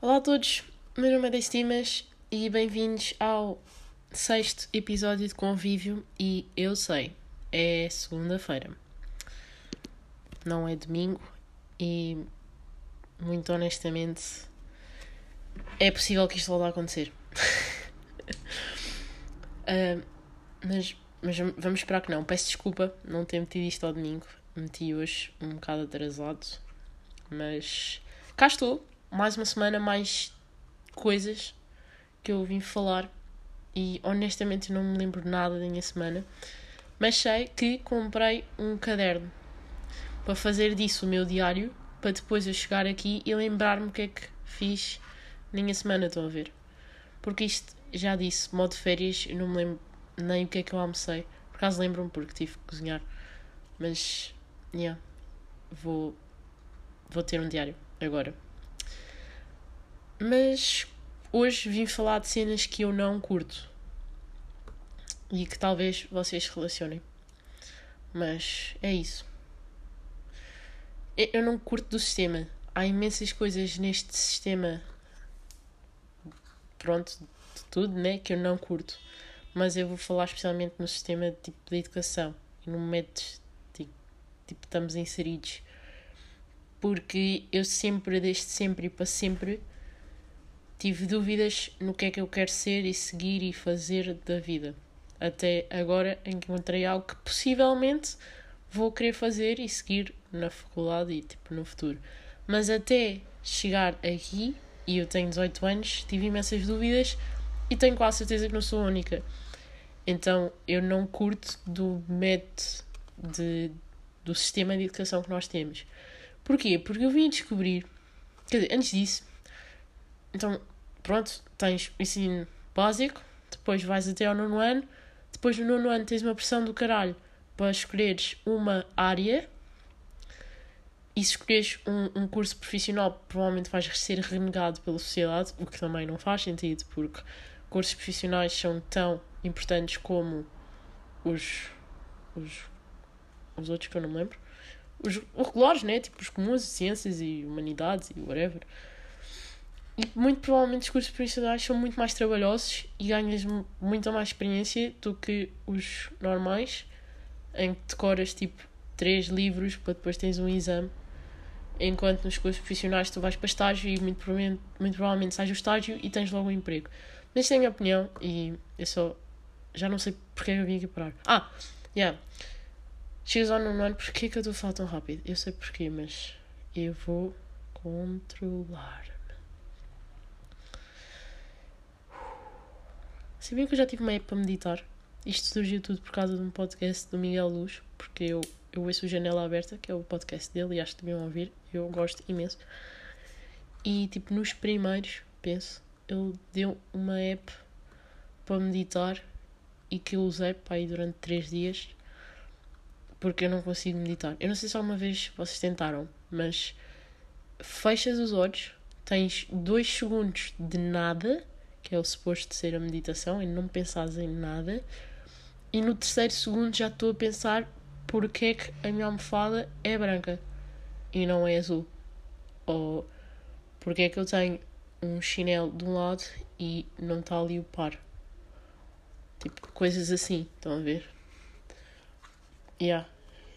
Olá a todos, meu nome é Destimas e bem-vindos ao sexto episódio de Convívio. E eu sei, é segunda-feira, não é domingo, e muito honestamente é possível que isto volte a acontecer. uh, mas, mas vamos esperar que não. Peço desculpa não ter metido isto ao domingo, meti hoje um bocado atrasado, mas cá estou mais uma semana, mais coisas que eu vim falar e honestamente não me lembro nada da minha semana, mas sei que comprei um caderno para fazer disso o meu diário, para depois eu chegar aqui e lembrar-me o que é que fiz na minha semana, estão a ver? Porque isto, já disse, modo férias, eu não me lembro nem o que é que eu almocei. Por acaso lembro-me porque tive que cozinhar. Mas, yeah, vou, vou ter um diário agora. Mas hoje vim falar de cenas que eu não curto e que talvez vocês relacionem. Mas é isso. Eu não curto do sistema. Há imensas coisas neste sistema. Pronto, de tudo, né? Que eu não curto. Mas eu vou falar especialmente no sistema tipo, de educação e no momento tipo, tipo estamos inseridos. Porque eu sempre, desde sempre e para sempre, tive dúvidas no que é que eu quero ser e seguir e fazer da vida. Até agora encontrei algo que possivelmente vou querer fazer e seguir na faculdade e tipo no futuro. Mas até chegar aqui, e eu tenho 18 anos, tive imensas dúvidas e tenho quase certeza que não sou única. Então eu não curto do método de, do sistema de educação que nós temos. Porquê? Porque eu vim descobrir, quer dizer, antes disso, então, pronto, tens o ensino básico, depois vais até ao nono ano, depois no nono ano tens uma pressão do caralho para escolheres uma área e se escolheres um, um curso profissional, provavelmente vais ser renegado pela sociedade, o que também não faz sentido, porque cursos profissionais são tão importantes como os, os, os outros que eu não me lembro. Os, regulares, né? Tipo os comuns, ciências e humanidades e whatever. E muito provavelmente os cursos profissionais são muito mais trabalhosos e ganhas muita mais experiência do que os normais, em que decoras tipo três livros para depois tens um exame. Enquanto nos cursos profissionais tu vais para estágio e muito provavelmente, muito provavelmente sais do estágio e tens logo um emprego. Mas esta é a minha opinião e eu só já não sei porque é eu vim aqui parar. Ah, yeah. Chegas ao nono ano, porquê que eu estou a falar tão rápido? Eu sei porquê, mas eu vou controlar. Sabiam que eu já tive uma app para meditar? Isto surgiu tudo por causa de um podcast do Miguel Luz, porque eu, eu ouço o Janela Aberta, que é o podcast dele, e acho que deviam ouvir, eu gosto imenso. E, tipo, nos primeiros, penso, ele deu uma app para meditar e que eu usei para ir durante 3 dias porque eu não consigo meditar. Eu não sei se alguma vez vocês tentaram, mas fechas os olhos, tens 2 segundos de nada que é o suposto ser a meditação, e não pensares em nada. E no terceiro segundo já estou a pensar porque é que a minha almofada é branca e não é azul. Ou porque é que eu tenho um chinelo de um lado e não está ali o par. Tipo, coisas assim, estão a ver? Yeah.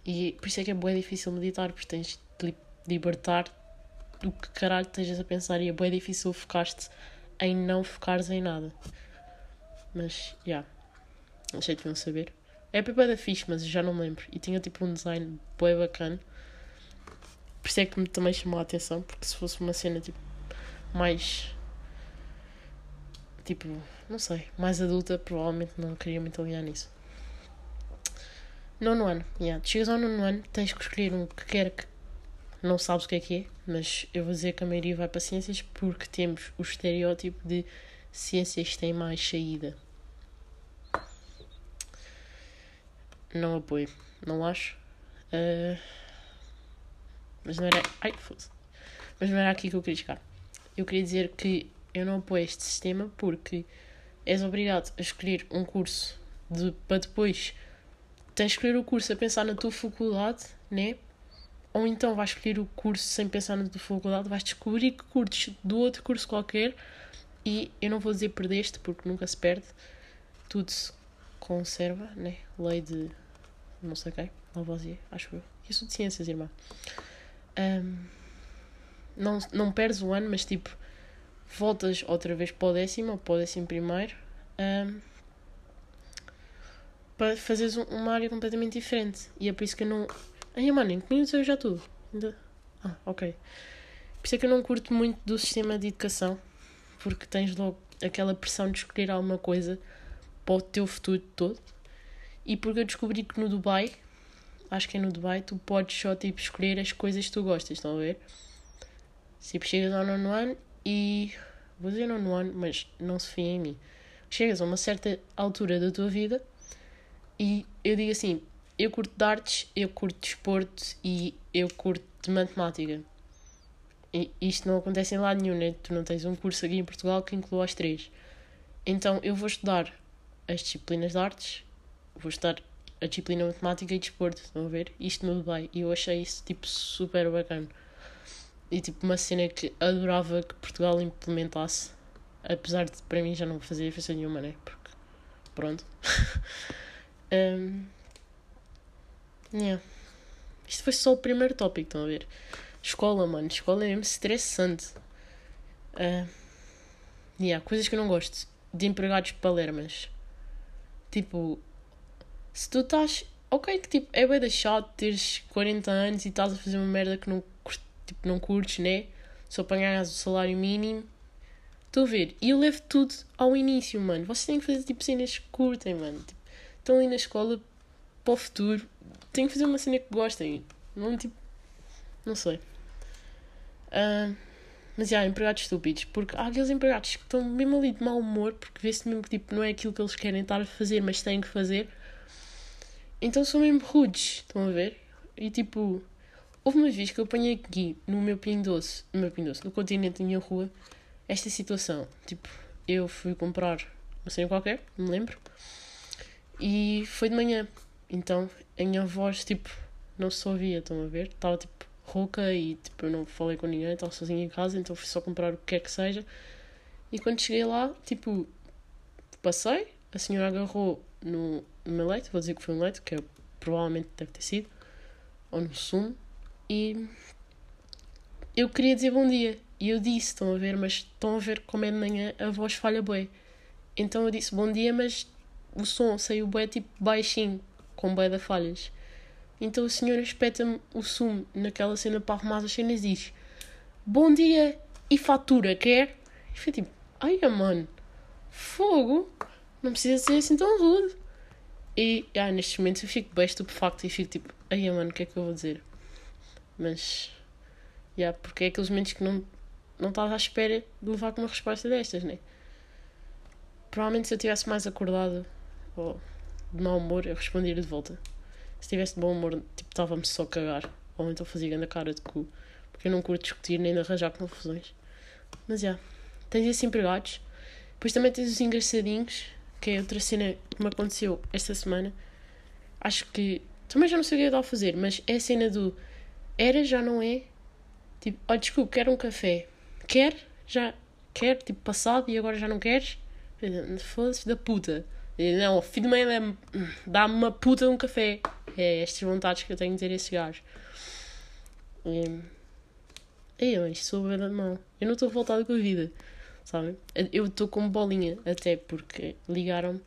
E por isso é que é bem difícil meditar, porque tens de libertar do que caralho estejas a pensar e é bem difícil focar-te em não focares em nada. Mas, já. Yeah, achei que deviam saber. É bem da fixe, mas já não me lembro. E tinha tipo um design bem bacana. Por isso é que me também chamou a atenção, porque se fosse uma cena tipo mais. Tipo, não sei, mais adulta, provavelmente não queria muito alinhar nisso. Nono ano, yeah. chegas ao nono ano, tens que escolher um que quer que não sabes o que é que é, mas eu vou dizer que a maioria vai para ciências porque temos o estereótipo de ciências têm mais saída. Não apoio, não acho. Uh, mas não era. Ai, foda Mas não era aqui que eu queria chegar. Eu queria dizer que eu não apoio este sistema porque és obrigado a escolher um curso de, para depois tens de escolher o curso a pensar na tua faculdade, né? Ou então vais escolher o curso sem pensar na tua faculdade, vais descobrir que curtes do outro curso qualquer e eu não vou dizer perdeste porque nunca se perde, tudo se conserva, né? Lei de não sei quem, Lavoisier, acho eu. Sou de ciências, irmã. Um, não, não perdes o ano, mas tipo, voltas outra vez para o décimo ou para o décimo primeiro um, para fazeres uma área completamente diferente. E é por isso que eu não. Ai, mano, em que minutos eu já? Ainda... Ah, ok. Por isso é que eu não curto muito do sistema de educação, porque tens logo aquela pressão de escolher alguma coisa para o teu futuro todo. E porque eu descobri que no Dubai, acho que é no Dubai, tu podes só tipo escolher as coisas que tu gostas, estão a ver? Tipo, chegas ao nono ano e. Vou dizer nono ano, mas não se fia em mim. Chegas a uma certa altura da tua vida e eu digo assim: eu curto de artes, eu curto de desporto e eu curto de matemática. E isto não acontece em lado nenhum, né? Tu não tens um curso aqui em Portugal que inclua as três. Então eu vou estudar as disciplinas de artes, vou estudar a disciplina matemática e desporto, estão a ver? Isto no Dubai. E eu achei isso tipo super bacana. E tipo uma cena que adorava que Portugal implementasse. Apesar de para mim já não fazer diferença nenhuma, né? Porque pronto. um, yeah. Isto foi só o primeiro tópico, estão a ver? Escola, mano. Escola é mesmo estressante. Uh, yeah, coisas que eu não gosto. De empregados palermas. Tipo, se tu estás. Ok, que tipo, é bem chato teres 40 anos e estás a fazer uma merda que não tipo, não curtes, né? Só para ganhar o salário mínimo. Estou a ver. E eu levo tudo ao início, mano. Vocês têm que fazer tipo cenas que curtem, mano. Tipo, estão ali na escola para o futuro. Têm que fazer uma cena que gostem. Não tipo. Não sei. Uh, mas já, empregados estúpidos. Porque há aqueles empregados que estão mesmo ali de mau humor. Porque vê-se mesmo que tipo, não é aquilo que eles querem estar a fazer, mas têm que fazer. Então são mesmo rudes. Estão a ver? E tipo. Houve uma vez que eu apanhei aqui no meu Pinho Doce, no meu Pinho Doce, no continente da minha rua, esta situação. Tipo, eu fui comprar uma cena qualquer, não me lembro, e foi de manhã. Então a minha voz, tipo, não se ouvia, estão a ver? Estava tipo rouca e tipo, eu não falei com ninguém, estava sozinha em casa, então fui só comprar o que quer que seja. E quando cheguei lá, tipo, passei, a senhora agarrou no, no meu leite, vou dizer que foi um leite, que é, provavelmente deve ter sido, ou no sumo, e eu queria dizer bom dia. E eu disse, estão a ver, mas estão a ver como é de manhã, a voz falha bué. Então eu disse bom dia, mas o som saiu bué tipo baixinho, com bué de falhas. Então o senhor espeta-me o sumo naquela cena para arrumar as cenas e diz Bom dia e fatura, quer? E foi tipo, ai mano, fogo, não precisa ser assim tão rude. E ah, nestes momentos eu fico bem estupefacto e fico tipo, ai mano, o que é que eu vou dizer? Mas. Yeah, porque é aqueles momentos que não, não estás à espera de levar com uma resposta destas, né? Provavelmente se eu tivesse mais acordado ou de mau humor, eu respondia de volta. Se tivesse de bom humor, tipo, estava-me só a cagar. Ou então fazia grande cara de cu. Porque eu não curto discutir nem de arranjar confusões. Mas já. Yeah, tens esses empregados. Depois também tens os engraçadinhos, que é outra cena que me aconteceu esta semana. Acho que. Também já não sei o que eu estava a fazer, mas é a cena do era, já não é. Tipo, oh, desculpe, quero um café. Quer? Já quer? Tipo, passado e agora já não queres? Foda-se da puta. Não, filho de mãe dá-me uma puta de um café. É estas vontades que eu tenho de ter esses gajos. E, eu, isto sou bem mão. Eu não estou voltado com a vida, sabe? Eu estou com bolinha, até porque ligaram-me.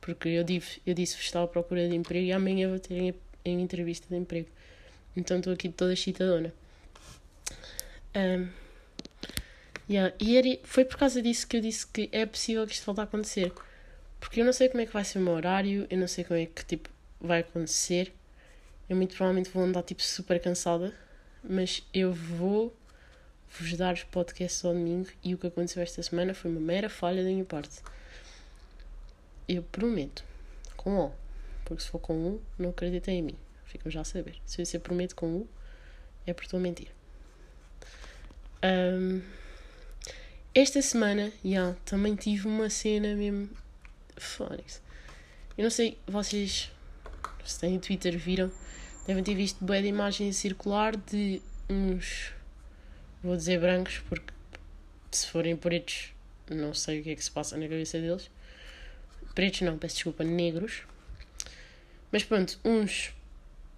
Porque eu, disse, eu disse que estava à procura de emprego e amanhã vou ter a entrevista de emprego. Então estou aqui toda excitadona. Um, yeah. E era, foi por causa disso que eu disse que é possível que isto volte a acontecer. Porque eu não sei como é que vai ser o meu horário, eu não sei como é que tipo, vai acontecer. Eu muito provavelmente vou andar tipo super cansada, mas eu vou vos dar os podcasts ao domingo e o que aconteceu esta semana foi uma mera falha da minha parte. Eu prometo, com O, porque se for com um, não acreditem em mim. Ficam já a saber. Se eu prometo com U, é por estou a mentir. Um, esta semana, yeah, também tive uma cena mesmo. Fónix. Eu não sei, vocês se têm Twitter viram, devem ter visto boa de imagem circular de uns, vou dizer brancos, porque se forem pretos, não sei o que é que se passa na cabeça deles. Pretos não, peço desculpa, negros. Mas pronto, uns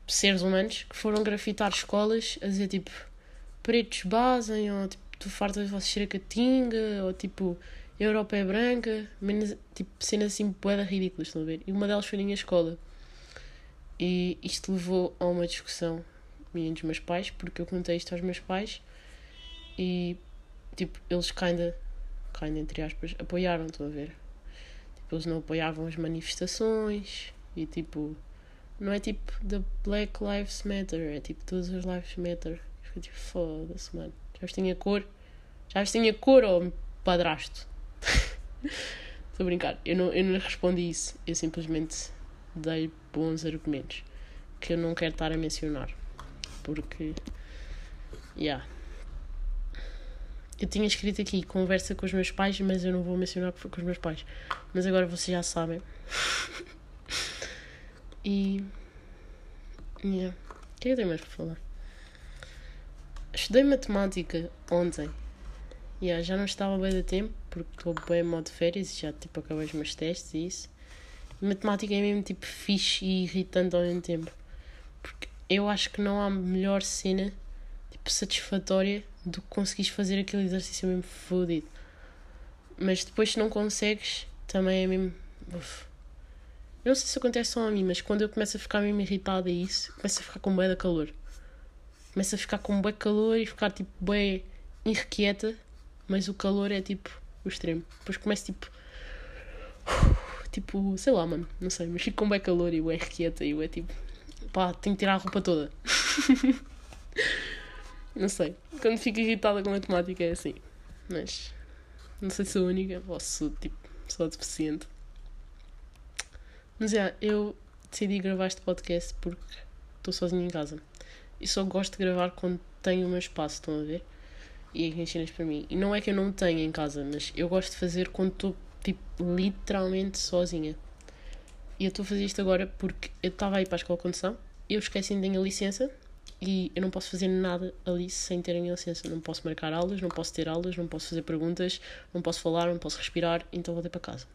seres humanos que foram grafitar escolas a dizer tipo pretos basem, ou tipo tu fartas de vocês ser a catinga, ou tipo Europa é branca, menos, tipo cenas assim boeda ridículas, estão a ver? E uma delas foi na minha escola. E isto levou a uma discussão minha dos meus pais, porque eu contei isto aos meus pais e tipo, eles kinda, kinda entre aspas, apoiaram, estão a ver? Tipo, eles não apoiavam as manifestações e tipo, não é tipo the Black Lives Matter, é tipo todas as lives matter. Fiquei tipo, foda-se, mano. Já tinha cor? Já tinha cor ou padrasto? Estou a brincar. Eu não, eu não respondi isso. Eu simplesmente dei bons argumentos que eu não quero estar a mencionar. Porque. Yeah. Eu tinha escrito aqui conversa com os meus pais, mas eu não vou mencionar que foi com os meus pais. Mas agora vocês já sabem. e. Yeah. O que é que eu tenho mais para falar? Estudei matemática ontem. Yeah, já não estava bem de tempo, porque estou bem em modo férias e já tipo, acabei os meus testes e isso. Matemática é mesmo tipo fixe e irritante ao mesmo tempo. Porque eu acho que não há melhor cena tipo, satisfatória do que conseguires fazer aquele exercício mesmo fodido. Mas depois se não consegues, também é mesmo. Uf. Eu não sei se acontece só a mim, mas quando eu começo a ficar mesmo irritada e isso, começo a ficar com bué de calor. Começo a ficar com bué calor e ficar tipo bué irrequieta, mas o calor é tipo o extremo. Depois começo tipo. Tipo, sei lá, mano, não sei, mas fico com bem calor e bué irrequieta e é tipo. Pá, tenho que tirar a roupa toda. não sei. Quando fico irritada com a matemática é assim. Mas. Não sei se sou única ou se tipo. Sou deficiente. Mas é, eu decidi gravar este podcast porque estou sozinha em casa. E só gosto de gravar quando tenho o meu espaço, estão a ver? E ensinas para mim. E não é que eu não tenha em casa, mas eu gosto de fazer quando estou, tipo, literalmente sozinha. E eu estou a fazer isto agora porque eu estava aí para a escola de condução, eu esqueci de a licença e eu não posso fazer nada ali sem ter a minha licença. Não posso marcar aulas, não posso ter aulas, não posso fazer perguntas, não posso falar, não posso respirar, então voltei para casa.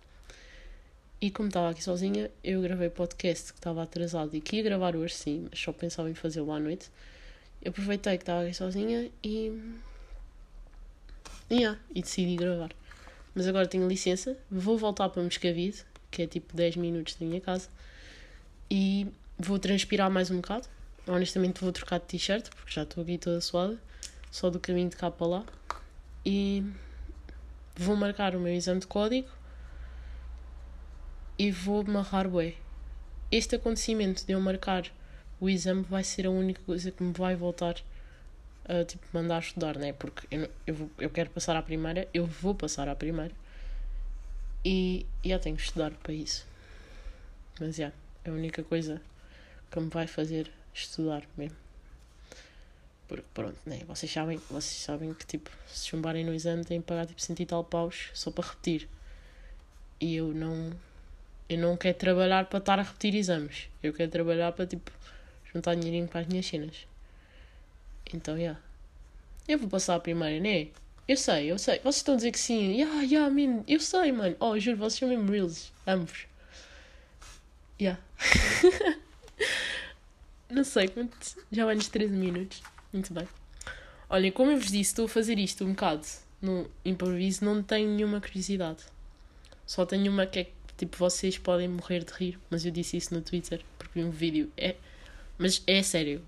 E como estava aqui sozinha, eu gravei podcast que estava atrasado e que ia gravar hoje, sim, mas só pensava em fazê-lo à noite. Eu aproveitei que estava aqui sozinha e. Yeah, e decidi gravar. Mas agora tenho licença, vou voltar para Moscavide, que é tipo 10 minutos da minha casa, e vou transpirar mais um bocado. Honestamente, vou trocar de t-shirt, porque já estou aqui toda suada, só do caminho de cá para lá. E vou marcar o meu exame de código e vou amarrar bué. Este acontecimento de eu marcar o exame vai ser a única coisa que me vai voltar a tipo, mandar estudar, né? Porque eu, eu, vou, eu quero passar à primeira, eu vou passar à primeira e já tenho que estudar para isso. Mas já, é a única coisa que me vai fazer estudar mesmo. Porque pronto, né? Vocês sabem, vocês sabem que tipo, se chumbarem no exame têm que pagar tipo cento e tal paus só para repetir. E eu não eu não quero trabalhar para estar a repetir exames. Eu quero trabalhar para, tipo, juntar dinheirinho para as minhas cenas. Então, já. Yeah. Eu vou passar a primeira, né? Eu sei, eu sei. Vocês estão a dizer que sim. Yeah, yeah, man. Eu sei, mano. Oh, juro, vocês são mesmo reals. Ambos. Yeah. não sei, já vai nos 13 minutos. Muito bem. Olha, como eu vos disse, estou a fazer isto um bocado no improviso, não tenho nenhuma curiosidade. Só tenho uma que é Tipo, vocês podem morrer de rir, mas eu disse isso no Twitter porque vi um vídeo. É, mas é sério.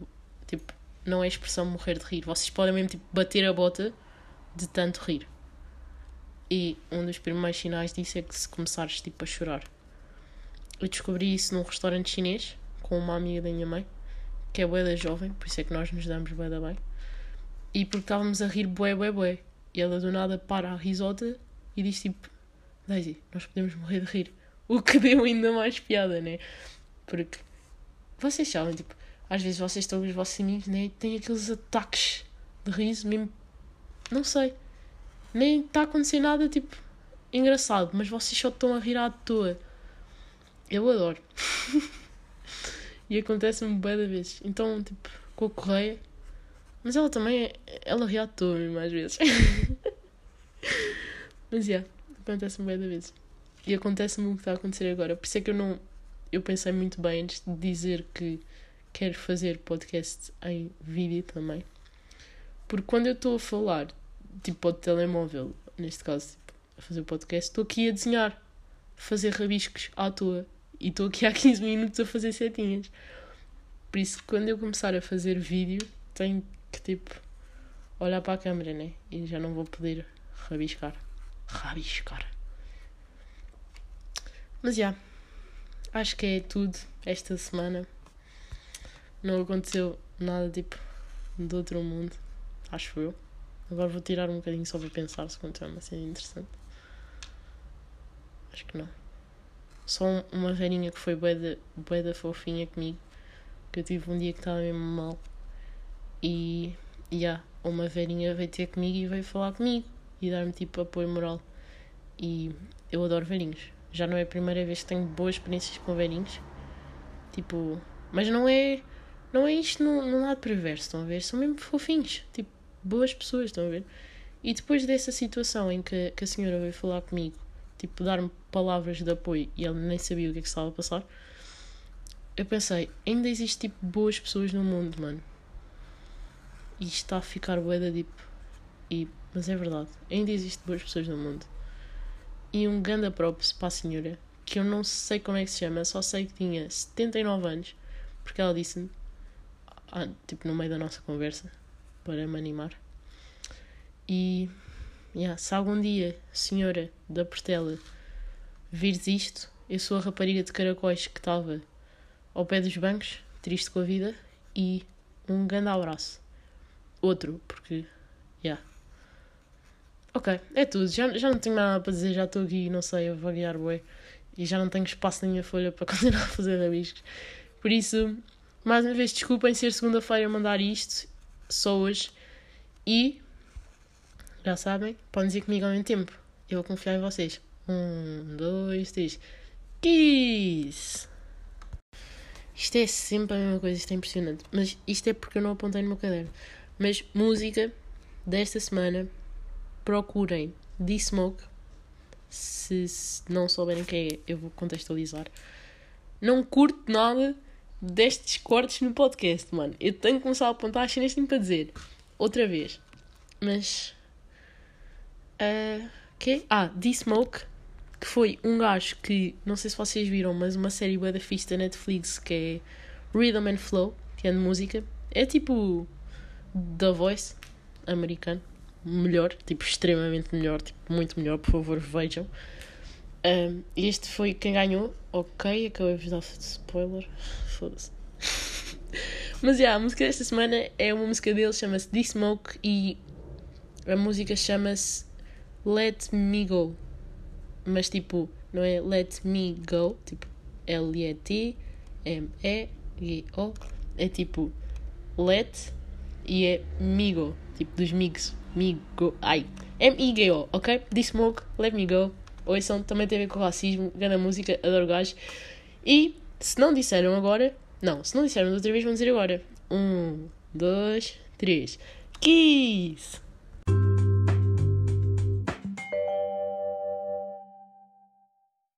Tipo, não é expressão morrer de rir. Vocês podem mesmo tipo, bater a bota de tanto rir. E um dos primeiros sinais disso é que se começares tipo, a chorar. Eu descobri isso num restaurante chinês com uma amiga da minha mãe, que é bué da jovem, por isso é que nós nos damos bué da bem. E porque estávamos a rir bué, bué, bué. E ela do nada para a risota e diz tipo: Daisy, nós podemos morrer de rir. O que deu ainda mais piada, né? Porque vocês sabem, tipo, às vezes vocês estão com os vossos amigos, né? E têm aqueles ataques de riso, mesmo. Não sei. Nem está a acontecer nada, tipo, engraçado, mas vocês só estão a rir à toa. Eu adoro. E acontece-me bem da vezes. Então, tipo, com a correia. Mas ela também, é, ela reatou mesmo às vezes. Mas, yeah, acontece-me bem da vezes. E acontece-me o que está a acontecer agora. Por isso é que eu não. Eu pensei muito bem antes de dizer que quero fazer podcast em vídeo também. Porque quando eu estou a falar, tipo, ao telemóvel, neste caso, tipo, a fazer o podcast, estou aqui a desenhar, a fazer rabiscos à toa. E estou aqui há 15 minutos a fazer setinhas. Por isso, quando eu começar a fazer vídeo, tenho que, tipo, olhar para a câmera, né? E já não vou poder rabiscar. Rabiscar. Mas já. Acho que é tudo esta semana. Não aconteceu nada, tipo, do outro mundo. Acho eu. Agora vou tirar um bocadinho só para pensar se aconteceu uma cena interessante. Acho que não. Só uma velhinha que foi bué da fofinha comigo. Que eu tive um dia que estava mesmo mal. E yeah, uma velhinha veio ter comigo e veio falar comigo. E dar-me tipo apoio moral. E eu adoro velhinhos. Já não é a primeira vez que tenho boas experiências com velhinhos. Tipo, mas não é. Não é isto no lado perverso, estão a ver? São mesmo fofinhos. Tipo, boas pessoas, estão a ver? E depois dessa situação em que, que a senhora veio falar comigo tipo, dar-me palavras de apoio e ele nem sabia o que é que estava a passar, eu pensei, ainda existe tipo boas pessoas no mundo, mano. E está a ficar bué da deep. E, mas é verdade, ainda existe boas pessoas no mundo. E um ganda props para a senhora, que eu não sei como é que se chama, só sei que tinha 79 anos, porque ela disse-me, ah, tipo no meio da nossa conversa, para me animar. E Yeah, se algum dia, senhora da Portela, vires isto, eu sou a rapariga de caracóis que estava ao pé dos bancos, triste com a vida, e um grande abraço. Outro, porque. Yeah. Ok, é tudo. Já, já não tenho nada para dizer, já estou aqui, não sei, a vaguear boi. E já não tenho espaço na minha folha para continuar a fazer rabiscos. Por isso, mais uma vez, desculpem ser segunda-feira a mandar isto, só hoje. E já sabem, podem dizer comigo ao mesmo tempo. Eu vou confiar em vocês. Um, dois, três. Kiss! Isto é sempre a mesma coisa, isto é impressionante. Mas isto é porque eu não apontei no meu caderno. Mas música desta semana, procurem D-Smoke. Se, se não souberem quem é, eu vou contextualizar. Não curto nada destes cortes no podcast, mano. Eu tenho que começar a apontar as cenas que para dizer. Outra vez. Mas Uh, que? Ah, D-Smoke, que foi um gajo que, não sei se vocês viram, mas uma série bué da da Netflix que é Rhythm and Flow, que é de música. É tipo The Voice americano. Melhor, tipo, extremamente melhor, tipo, muito melhor, por favor, vejam. Um, este foi quem ganhou. Ok, acabei de dar spoiler. Foda-se. Mas yeah, a música desta semana é uma música dele, chama-se D-Smoke e a música chama-se Let Me Go. Mas tipo, não é Let Me Go, tipo L-E-T-M-E-G-O. É tipo Let e é Migo, tipo dos Migs. Migo. Ai. M-I-G-O, ok? The Smoke, Let Me Go. Ouçam, também tem a ver com racismo, grande música, adoro gajo. E se não disseram agora, não, se não disseram da outra vez, vão dizer agora. Um, dois, três. Kiss!